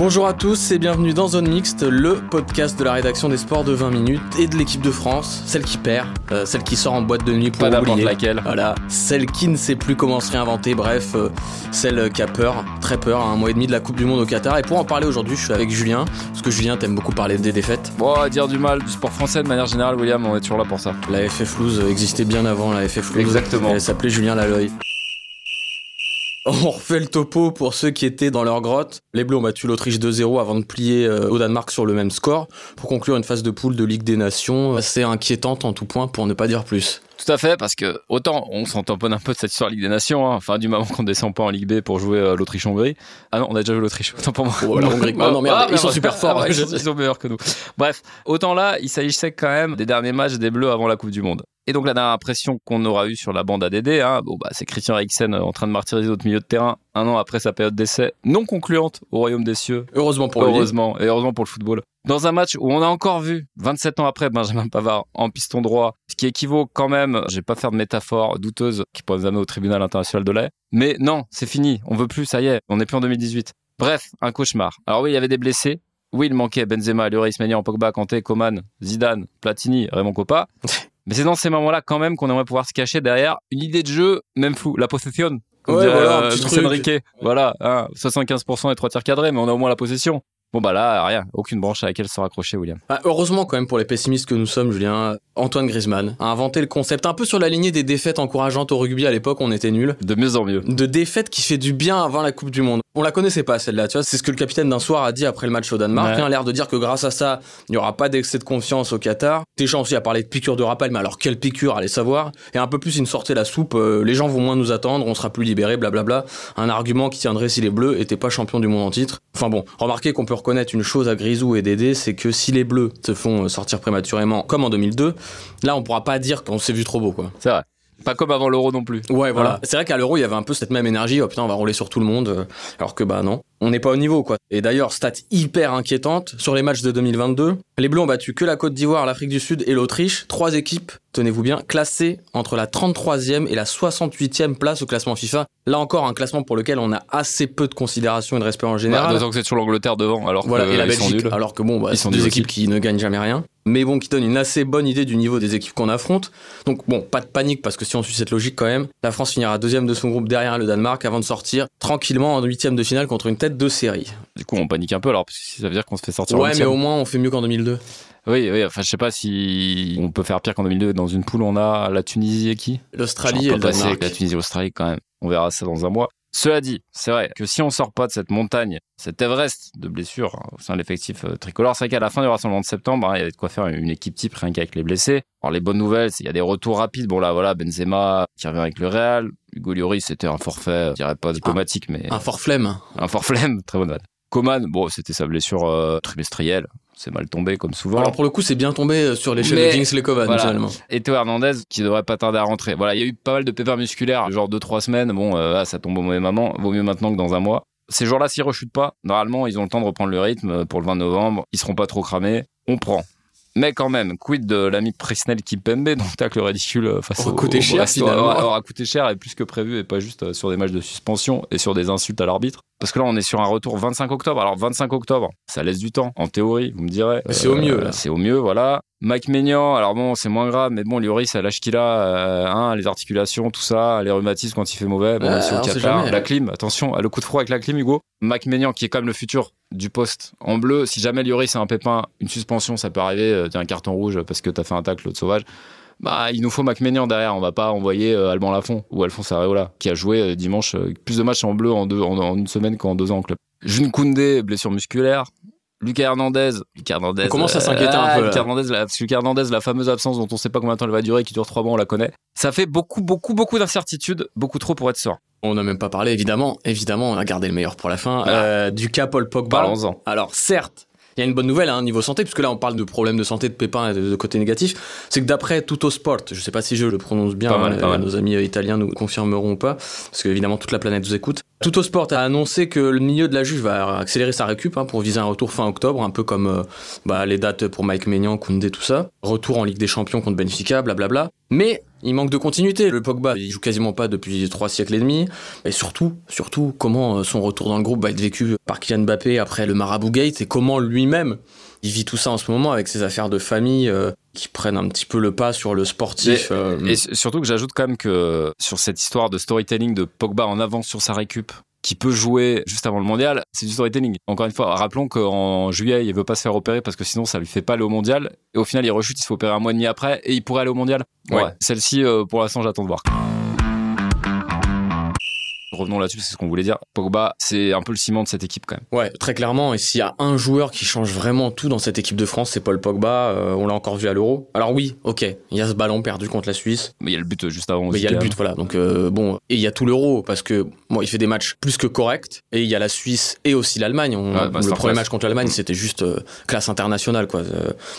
Bonjour à tous et bienvenue dans Zone Mixte, le podcast de la rédaction des sports de 20 minutes et de l'équipe de France, celle qui perd, euh, celle qui sort en boîte de nuit pour Pas oublier. laquelle. Voilà, celle qui ne sait plus comment se réinventer, bref, euh, celle qui a peur, très peur, à un mois et demi de la Coupe du Monde au Qatar. Et pour en parler aujourd'hui, je suis avec Julien, parce que Julien t'aime beaucoup parler des défaites. Bon, à dire du mal du sport français de manière générale, William, on est toujours là pour ça. La FF Loose existait bien avant la FF Loose. Exactement. Elle s'appelait Julien Laloy. On refait le topo pour ceux qui étaient dans leur grotte. Les Bleus ont battu l'Autriche 2-0 avant de plier euh, au Danemark sur le même score pour conclure une phase de poule de Ligue des Nations assez inquiétante en tout point pour ne pas dire plus. Tout à fait, parce que autant on s'en tamponne un peu de cette histoire Ligue des Nations, hein, enfin du moment qu'on descend pas en Ligue B pour jouer euh, l'Autriche-Hongrie. Ah non, on a déjà joué l'Autriche, autant pour moi. Oh, la Hongrie. Ah non, merde, ils sont super forts. Ah ouais, ils, sont, ils sont meilleurs que nous. Bref, autant là, il s'agissait quand même des derniers matchs des Bleus avant la Coupe du Monde. Et donc la dernière impression qu'on aura eue sur la bande ADD, hein, bon, bah, c'est Christian Eriksen euh, en train de martyriser notre milieu de terrain un an après sa période d'essai non concluante au Royaume des Cieux. Heureusement pour lui. Heureusement, et heureusement pour le football. Dans un match où on a encore vu, 27 ans après, Benjamin Pavard en piston droit, ce qui équivaut quand même, je vais pas faire de métaphore douteuse qui pourrait nous amener au tribunal international de l'AE, mais non, c'est fini, on veut plus, ça y est, on n'est plus en 2018. Bref, un cauchemar. Alors oui, il y avait des blessés, oui, il manquait Benzema, Lloris, Maignan, Pogba, Kanté, Coman, Zidane, Platini, Raymond Coppa. Mais c'est dans ces moments-là quand même qu'on aimerait pouvoir se cacher derrière une idée de jeu, même floue, la possession. Comme Ouais, dirait, voilà, un euh, petit. Enrique. Voilà, hein, 75% et trois tirs cadrés, mais on a au moins la possession. Bon bah là, rien, aucune branche à laquelle se raccrocher, William. Bah, heureusement quand même pour les pessimistes que nous sommes, Julien, Antoine Griezmann a inventé le concept un peu sur la lignée des défaites encourageantes au rugby à l'époque, on était nuls. De mieux en mieux. de défaite qui fait du bien avant la Coupe du Monde. On la connaissait pas celle-là, tu vois. C'est ce que le capitaine d'un soir a dit après le match au Danemark. Ouais. hein, l'air de dire que grâce à ça, il n'y aura pas d'excès de confiance au Qatar. Deschamps aussi a parlé de piqûre de rappel, mais alors quelle piqûre, allez savoir. Et un peu plus, il nous sortait la soupe. euh, les gens vont moins nous attendre, on sera plus libérés, blablabla. Un argument qui tiendrait si les Bleus étaient pas champions du monde en titre. Enfin bon, remarquez qu'on peut reconnaître une chose à Grisou et Dédé, c'est que si les Bleus se font euh, sortir prématurément, comme en 2002, là on pourra pas dire qu'on s'est vu trop beau, quoi. C'est vrai. Pas comme avant l'euro non plus. Ouais, voilà. Voilà. C'est vrai qu'à l'euro, il y avait un peu cette même énergie. Oh putain, on va rouler sur tout le monde. euh, Alors que bah non, on n'est pas au niveau quoi. Et d'ailleurs, stat hyper inquiétante sur les matchs de 2022. Les Bleus ont battu que la Côte d'Ivoire, l'Afrique du Sud et l'Autriche. Trois équipes, tenez-vous bien, classées entre la 33e et la 68e place au classement FIFA. Là encore, un classement pour lequel on a assez peu de considération et de respect en Bah, général. D'autant que c'est toujours l'Angleterre devant, alors Voilà, que et la sont nuls. alors que bon, bah, Ils sont deux nuls équipes qui ne gagnent jamais rien, mais bon, qui donnent une assez bonne idée du niveau des équipes qu'on affronte. Donc bon, pas de panique, parce que si on suit cette logique quand même, la France finira deuxième de son groupe derrière le Danemark avant de sortir tranquillement en huitième de finale contre une tête de série. Du coup, on panique un peu alors, parce que ça veut dire qu'on se fait sortir Ouais, mais au moins on fait mieux qu'en 2002. Oui, oui, enfin, je sais pas si on peut faire pire qu'en 2002. Dans une poule, on a la Tunisie et qui? L'Australie et on le Danemark. avec la Tunisie et l'Australie quand même. On verra ça dans un mois. Cela dit, c'est vrai que si on sort pas de cette montagne, cet Everest de blessures hein, au sein de l'effectif euh, tricolore, c'est vrai qu'à la fin du rassemblement de septembre, hein, il y avait de quoi faire une équipe type rien qu'avec les blessés. Alors les bonnes nouvelles, c'est qu'il y a des retours rapides. Bon là, voilà, Benzema qui revient avec le Real. Hugo Lloris, c'était un forfait, je dirais pas diplomatique, mais Un fort flemme. un fort flemme, très bonne vanne. Coman, bon, c'était sa blessure euh, trimestrielle. C'est mal tombé comme souvent. Alors pour le coup, c'est bien tombé sur l'échelle de Kingsley Coman Voilà. finalement. et Théo Hernandez qui devrait pas tarder à rentrer. Voilà, il y a eu pas mal de pépins musculaires, genre 2-3 semaines. Bon, euh, ah, ça tombe au mauvais moment. Vaut mieux maintenant que dans un mois. Ces jours-là, s'ils rechutent pas, normalement, ils ont le temps de reprendre le rythme euh, pour le 20 novembre. Ils seront pas trop cramés. On prend. Mais quand même, quid de l'ami Presnel Kimpembe, donc tacle ridicule euh, face Aura au coûté au cher, finalement. aura, aura coûté cher et plus que prévu et pas juste euh, sur des matchs de suspension et sur des insultes à l'arbitre. Parce que là, on est sur un retour 25 octobre. Alors 25 octobre, ça laisse du temps, en théorie, vous me direz. Euh, c'est au mieux, là. C'est au mieux, voilà. Mike Maignan, alors bon, c'est moins grave, mais bon, Lloris, à l'âge qu'il a, euh, hein, les articulations, tout ça, les rhumatismes quand il fait mauvais, bon, Euh, ici au Qatar, jamais. la clim, attention, le coup de froid avec la clim, Hugo. Mike Maignan, qui est quand même le futur du poste en bleu, si jamais Lloris a un pépin, une suspension, ça peut arriver, euh, tiens, un carton rouge parce que t'as fait un tacle, l'autre sauvage. Bah, il nous faut Maignan derrière, on va pas envoyer euh, Alban Lafont ou Alphonse Areola, qui a joué euh, dimanche euh, plus de matchs en bleu en, deux, en, en une semaine qu'en deux ans en club. June Koundé, blessure musculaire. Lucas Hernandez, Lucas Hernandez. On commence à s'inquiéter un ah, peu, là. Lucas Hernandez, la, parce que Lucas Hernandez, la fameuse absence dont on sait pas combien de temps elle va durer, qui dure trois mois, on la connaît. Ça fait beaucoup, beaucoup, beaucoup d'incertitudes, beaucoup trop pour être sûr. On n'a même pas parlé, évidemment. Évidemment, on a gardé le meilleur pour la fin. Ah. Euh, du cas Paul Pogba. Parlons-en. Alors, certes, il y a une bonne nouvelle hein, niveau santé, puisque là, on parle de problèmes de santé, de pépins et de, de côté négatif. C'est que d'après Tutto Sport, je sais pas si je le prononce bien, Pas mal, hein, pas mal. nos amis euh, italiens nous confirmeront ou pas, parce qu'évidemment, toute la planète vous écoute. Tutto Sport a annoncé que le milieu de la Juve va accélérer sa récup hein, pour viser un retour fin octobre, un peu comme euh, bah, les dates pour Mike Maignan, Koundé, tout ça. Retour en Ligue des Champions contre Benfica, blablabla. Mais il manque de continuité. Le Pogba, il joue quasiment pas depuis trois siècles et demi. Et surtout, surtout, comment euh, son retour dans le groupe va être vécu par Kylian Mbappé après le Marabout Gate et comment lui-même il vit tout ça en ce moment avec ses affaires de famille euh, qui prennent un petit peu le pas sur le sportif. euh, Et surtout que j'ajoute quand même que sur cette histoire de storytelling de Pogba en avance sur sa récup, qui peut jouer juste avant le mondial, c'est du storytelling. Encore une fois, rappelons qu'en juillet, il veut pas se faire opérer parce que sinon ça lui fait pas aller au mondial. Et au final, il rechute, il se fait opérer un mois et demi après et il pourrait aller au mondial. Ouais. Ouais. Celle-ci, euh, pour l'instant, j'attends de voir. Revenons là-dessus, c'est ce qu'on voulait dire. Pogba, c'est un peu le ciment de cette équipe quand même. Ouais, très clairement. Et s'il y a un joueur qui change vraiment tout dans cette équipe de France, c'est Paul Pogba. Euh, on l'a encore vu à l'Euro. Alors oui, ok, il y a ce ballon perdu contre la Suisse. Mais il y a le but euh, juste avant. Mais il y a le but, voilà. Donc euh, bon, et il y a tout l'Euro parce que bon, il fait des matchs plus que corrects. Et il y a la Suisse et aussi l'Allemagne. Ouais, le premier match contre l'Allemagne, c'était juste euh, classe internationale, quoi.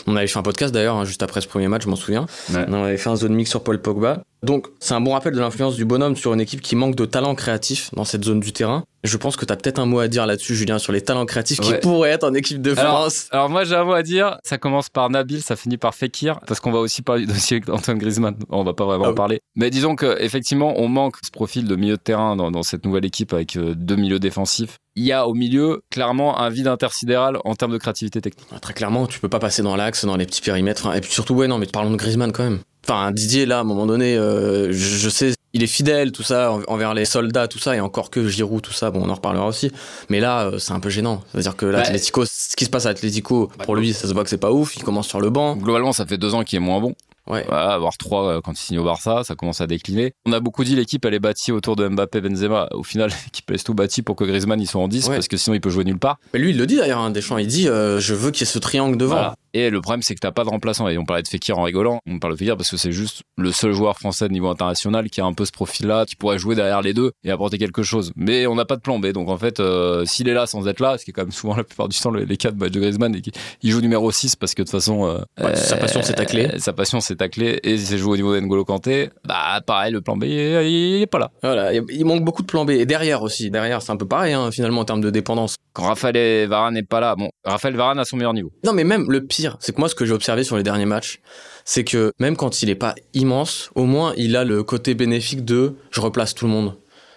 On avait fait un podcast d'ailleurs hein, juste après ce premier match, je m'en souviens. Ouais. On avait fait un zone mix sur Paul Pogba. Donc c'est un bon rappel de l'influence du bonhomme sur une équipe qui manque de talent créatif dans cette zone du terrain. Je pense que tu as peut-être un mot à dire là-dessus, Julien, sur les talents créatifs qui pourraient être en équipe de France. alors moi j'ai un mot à dire, ça commence par Nabil, ça finit par Fekir, parce qu'on va aussi parler du dossier d'Antoine Griezmann, on va pas vraiment Ah en oui. parler. Mais disons que effectivement on manque ce profil de milieu de terrain dans, dans cette nouvelle équipe avec euh, deux milieux défensifs. Il y a au milieu clairement un vide intersidéral en termes de créativité technique. Ah, Très clairement, tu peux pas passer dans l'axe, dans les petits périmètres. Enfin, Et puis surtout, ouais, non, mais parlons de Griezmann quand même. Enfin, Didier, là, à un moment donné, euh, je, sais, il est fidèle, tout ça, en- envers les soldats, tout ça, et encore que Giroud, tout ça, bon, on en reparlera aussi. Mais là, euh, c'est un peu gênant. C'est-à-dire que l'Atlético, ce qui se passe à l'Atlético, pour lui, ça se voit que c'est pas ouf. Il commence sur le banc. Globalement ça fait deux ans qu'il est moins bon. Ouais. Voilà, avoir trois euh, quand il signe au Barça, ça commence à décliner. On a beaucoup dit l'équipe elle est bâtie autour de Mbappé, Benzema. Au final l'équipe est tout bâtie pour que Griezmann il soit en 10 Ouais. parce que sinon il peut jouer nulle part. Mais lui, il le dit d'ailleurs, hein, Deschamps, il dit, euh, je veux qu'il y ait ce triangle devant. Voilà. Et le problème, c'est que t'as pas de remplaçant. Et on parlait de Fekir en rigolant. On parle de Fekir parce que c'est juste le seul joueur français de niveau international qui a un peu ce profil-là, qui pourrait jouer derrière les deux et apporter quelque chose. Mais on n'a pas de plan B. Donc en fait, euh, s'il est là sans être là, ce qui est quand même souvent la plupart du temps les, cas de match de Griezmann, et il joue numéro 6 parce que de toute façon, euh, sa passion, c'est tacler. euh, Sa passion, c'est tacler. Et si c'est joué au niveau d'Engolo Kanté, bah pareil, le plan B, il, il est pas là. Voilà, il il manque beaucoup de plan B. Et derrière aussi, derrière, c'est un peu pareil, hein, finalement, en termes de dépendance. Quand Raphaël et Varane n'est pas là, bon, Raphaël Varane a son meilleur niveau. Non, mais même le pire, c'est que moi, ce que j'ai observé sur les derniers matchs, c'est que même quand il est pas immense, au moins il a le côté bénéfique de je replace tout le monde.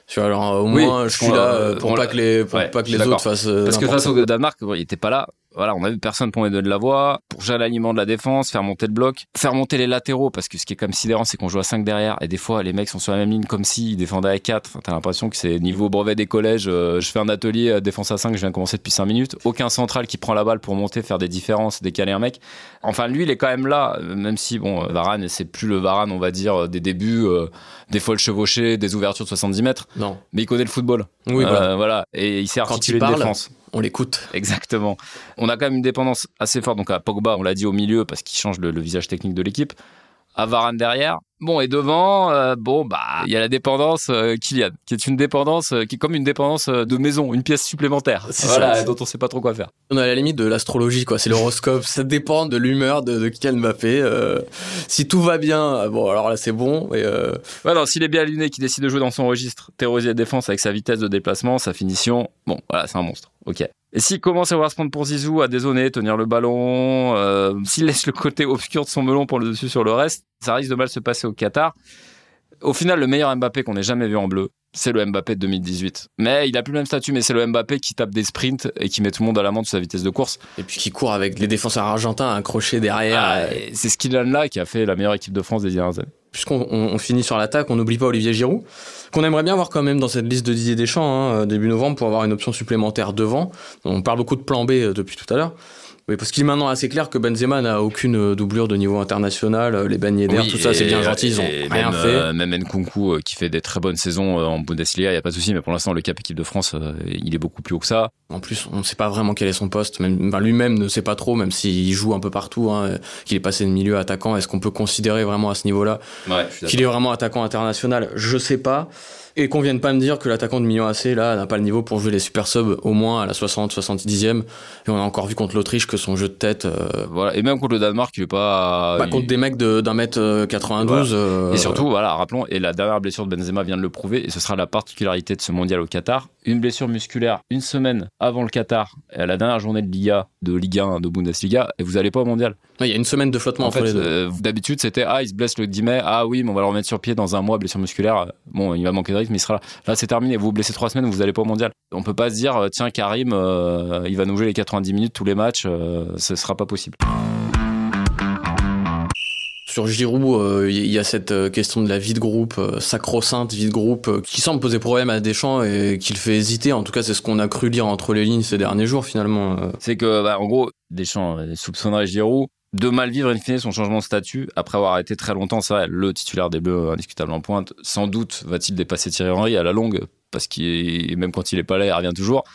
Tu vois, alors euh, au Oui, moins je suis là l'a- euh, pour pas l'a- que les, pour Ouais, pas que les autres fassent. euh, Parce que face au Danemark, bon, il était pas là. Voilà, on a vu personne pour donner de la voix, pour gérer l'alignement de la défense, faire monter le bloc, faire monter les latéraux, parce que ce qui est quand même sidérant, c'est qu'on joue à 5 derrière, et des fois, les mecs sont sur la même ligne comme s'ils défendaient à 4. Enfin, t'as l'impression que c'est niveau brevet des collèges, euh, je fais un atelier euh, défense à 5, je viens de commencer depuis 5 minutes. Aucun central qui prend la balle pour monter, faire des différences, décaler un mec. Enfin, lui, il est quand même là, euh, même si, bon, Varane, c'est plus le Varane, on va dire, des débuts, euh, des folles chevauchées, des ouvertures de 70 mètres, Non. mais il connaît le football. Oui, Euh, voilà. Et il sait Quand articuler il une parle, défense. On l'écoute. Exactement. On a quand même une dépendance assez forte. Donc à Pogba, on l'a dit au milieu parce qu'il change le, visage technique de l'équipe. À Varane derrière. Bon, et devant, euh, bon, bah, il y a la dépendance euh, Kylian, qui est une dépendance, euh, qui est comme une dépendance euh, de maison, une pièce supplémentaire. Voilà, ça. dont on sait pas trop quoi faire. On est à la limite de l'astrologie, quoi. C'est l'horoscope. Ça dépend de l'humeur de, de Kylian Mbappé. si tout va bien, bon, alors là c'est bon. Et, Ouais, non, s'il est bien luné, qui décide de jouer dans son registre, terroriser la défense avec sa vitesse de déplacement, sa finition, bon, voilà, c'est un monstre. Ok. Et s'il commence à vouloir se prendre pour Zizou, à dézoner, tenir le ballon, s'il laisse le côté obscur de son melon pour le dessus sur le reste, ça risque de mal se passer au Qatar. Au final, le meilleur Mbappé qu'on ait jamais vu en bleu, c'est le Mbappé de 2018. Mais il a plus le même statut, mais c'est le Mbappé qui tape des sprints et qui met tout le monde à l'amende de sa vitesse de course. et puis qui court avec les défenseurs argentins accrochés derrière. Ah, c'est ce qu'il a là qui a fait la meilleure équipe de France des dernières années. puisqu'on on- on finit sur l'attaque, on n'oublie pas Olivier Giroud, qu'on aimerait bien voir quand même dans cette liste de Didier Deschamps, hein, début novembre, pour avoir une option supplémentaire devant. On parle beaucoup de plan B euh, depuis tout à l'heure. Oui, parce qu'il est maintenant assez clair que Benzema n'a aucune euh, doublure de niveau international. euh, Les Yedder, Oui, tout ça, c'est bien gentil, ils ont rien même, fait. euh, même Nkunku qui fait des très bonnes saisons en Bundesliga, il y a pas de souci. Mais pour l'instant, le cap équipe de France, il est beaucoup plus haut que ça. En plus, on ne sait pas vraiment quel est son poste. Même, lui-même ne sait pas trop, même s'il joue un peu partout, hein, qu'il est passé de milieu à attaquant. Est-ce qu'on peut considérer vraiment à ce niveau-là Ouais, qu'il est vraiment attaquant international? Je sais pas. Et qu'on vienne pas me dire que l'attaquant de Milan AC, là, n'a pas le niveau pour jouer les super subs au moins à la 60, 70e. Et on a encore vu contre l'Autriche que son jeu de tête, euh, Voilà. Et même contre le Danemark, il est pas. bah, il- contre des mecs de- d'un mètre euh, 92. euh, Et surtout, voilà, rappelons, et la dernière blessure de Benzema vient de le prouver, et ce sera la particularité de ce mondial au Qatar. Une blessure musculaire une semaine avant le Qatar, à la dernière journée de Liga, de Ligue 1, de Bundesliga, et vous allez pas au mondial. il y a une semaine de flottement En entre fait, euh, d'habitude, c'était ah, il se blesse le 10 mai, ah oui, mais on va le remettre sur pied dans un mois, blessure musculaire. Bon, il va manquer de rythme, mais il sera là. Là, c'est terminé. Vous vous blessez trois semaines, vous allez pas au mondial. On peut pas se dire, euh, tiens, Karim, euh, il va nous jouer les 90 minutes tous les matchs, euh, ce sera pas possible. Sur Giroud, euh, il y a cette euh, question de la vie de groupe, euh, sacro-sainte vie de groupe, qui semble poser problème à Deschamps et qui le fait hésiter. En tout cas, c'est ce qu'on a cru lire entre les lignes ces derniers jours, finalement. C'est que, bah, en gros, Deschamps soupçonnerait Giroud de mal vivre in fine son changement de statut après avoir été très longtemps, c'est vrai, le titulaire des Bleus indiscutable en pointe. Sans doute va-t-il dépasser Thierry Henry à la longue, parce qu'il même quand il est pas là, il revient toujours.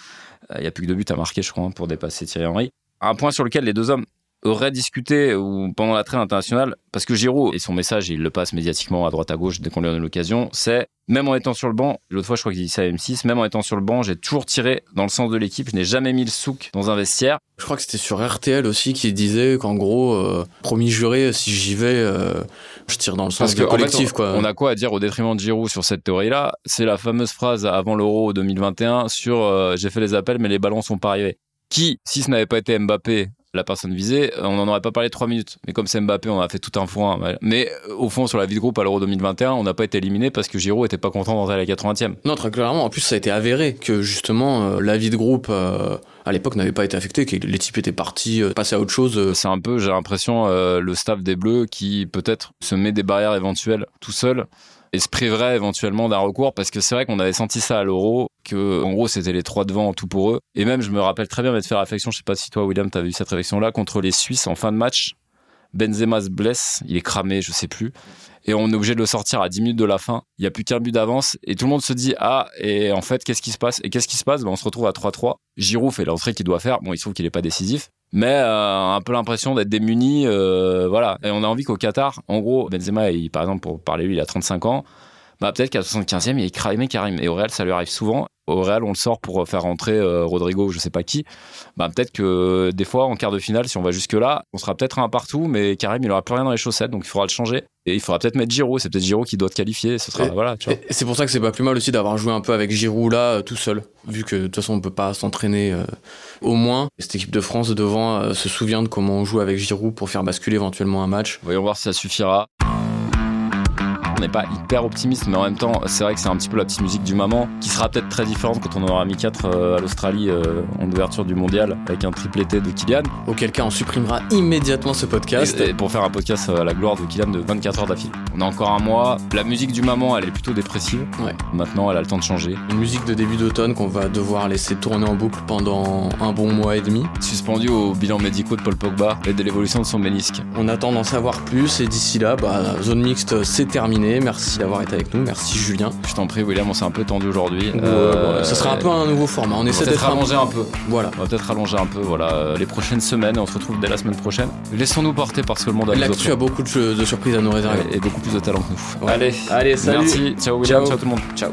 Il n'y a plus que deux buts à marquer, je crois, hein, pour dépasser Thierry Henry. Un point sur lequel les deux hommes auraient discuté ou pendant la trêve internationale, parce que Giroud, et son message, il le passe médiatiquement à droite à gauche dès qu'on lui donne l'occasion, c'est même en étant sur le banc, l'autre fois je crois qu'il dit ça à M6, même en étant sur le banc, j'ai toujours tiré dans le sens de l'équipe, je n'ai jamais mis le souk dans un vestiaire. Je crois que c'était sur RTL aussi qui disait qu'en gros, euh, promis juré, si j'y vais, euh, je tire dans le sens du que, en fait, collectif. quoi. on a quoi à dire au détriment de Giroud sur cette théorie-là? C'est la fameuse phrase avant l'Euro 2021 sur euh, j'ai fait les appels mais les ballons sont pas arrivés. Qui, si ce n'avait pas été Mbappé, la personne visée, on n'en aurait pas parlé trois minutes. Mais comme c'est Mbappé, on a fait tout un point. Mais euh, au fond, sur la vie de groupe à l'Euro 2021, on n'a pas été éliminé parce que Giroud était pas content d'entrer à la 80e. Non, très clairement. En plus, ça a été avéré que justement, euh, la vie de groupe euh, à l'époque n'avait pas été affectée, que les types étaient partis, euh, à autre chose. euh. C'est un peu, j'ai l'impression, euh, le staff des Bleus qui peut-être se met des barrières éventuelles tout seul et se priverait éventuellement d'un recours parce que c'est vrai qu'on avait senti ça à l'Euro que en gros c'était les trois devant tout pour eux. Et même je me rappelle très bien m'être fait réflexion je sais pas si toi William t'as vu cette réflexion là contre les Suisses en fin de match. Benzema se blesse il est cramé je sais plus. Et on est obligé de le sortir à 10 minutes de la fin. Il y a plus qu'un but d'avance. Et tout le monde se dit ah et en fait qu'est-ce qui se passe? Et qu'est-ce qui se passe? Ben, on se retrouve à 3-3 Giroud fait l'entrée qu'il doit faire. Bon il se trouve qu'il est pas décisif. Mais euh, un peu l'impression d'être démuni euh, voilà. Et on a envie qu'au Qatar en gros Benzema par exemple pour parler lui il a 35 ans bah peut-être qu'à 75e il est cramé Karim et au Real ça lui arrive souvent au Real on le sort pour faire rentrer euh, Rodrigo ou je sais pas qui bah peut-être que euh, des fois en quart de finale si on va jusque là on sera peut-être un partout mais Karim il aura plus rien dans les chaussettes donc il faudra le changer et il faudra peut-être mettre Giroud c'est peut-être Giroud qui doit te qualifier ce sera Et- voilà tu vois Et c'est pour ça que c'est pas plus mal aussi d'avoir joué un peu avec Giroud là, euh, tout seul. Vu que de toute façon, on peut pas s'entraîner euh, au moins. Cette équipe de France devant euh, se souvient de comment on joue avec Giroud pour faire basculer éventuellement un match. Voyons voir si ça suffira. On n'est pas hyper optimiste, mais en même temps, c'est vrai que c'est un petit peu la petite musique du moment, qui sera peut-être très différente quand on aura mis 4 à l'Australie euh, en ouverture du mondial, avec un triplété de Kylian. Auquel cas, on supprimera immédiatement ce podcast. Et, et pour faire un podcast à la gloire de Kylian de 24 heures d'affilée. On a encore un mois. La musique du moment, elle est plutôt dépressive. Ouais. Maintenant, elle a le temps de changer. Une musique de début d'automne qu'on va devoir laisser tourner en boucle pendant un bon mois et demi. Suspendu au bilan médicaux de Paul Pogba et de l'évolution de son ménisque. On attend d'en savoir plus et d'ici là, bah, zone mixte, c'est terminé. Merci d'avoir été avec nous. Merci Julien. Je t'en prie, William, on s'est un peu tendu aujourd'hui. Ouais, Euh, sera un peu un nouveau format. On essaie peut-être d'être rallonger un peu. Voilà. On va peut-être rallonger un peu voilà, euh, les prochaines semaines et on se retrouve dès la semaine prochaine. Laissons-nous porter parce que le monde a L'actu a beaucoup de, de surprises à nous réserver. et beaucoup plus de talent que nous. Ouais. Allez, Allez, salut. Merci. Ciao William, Ciao. ciao tout le monde. Ciao.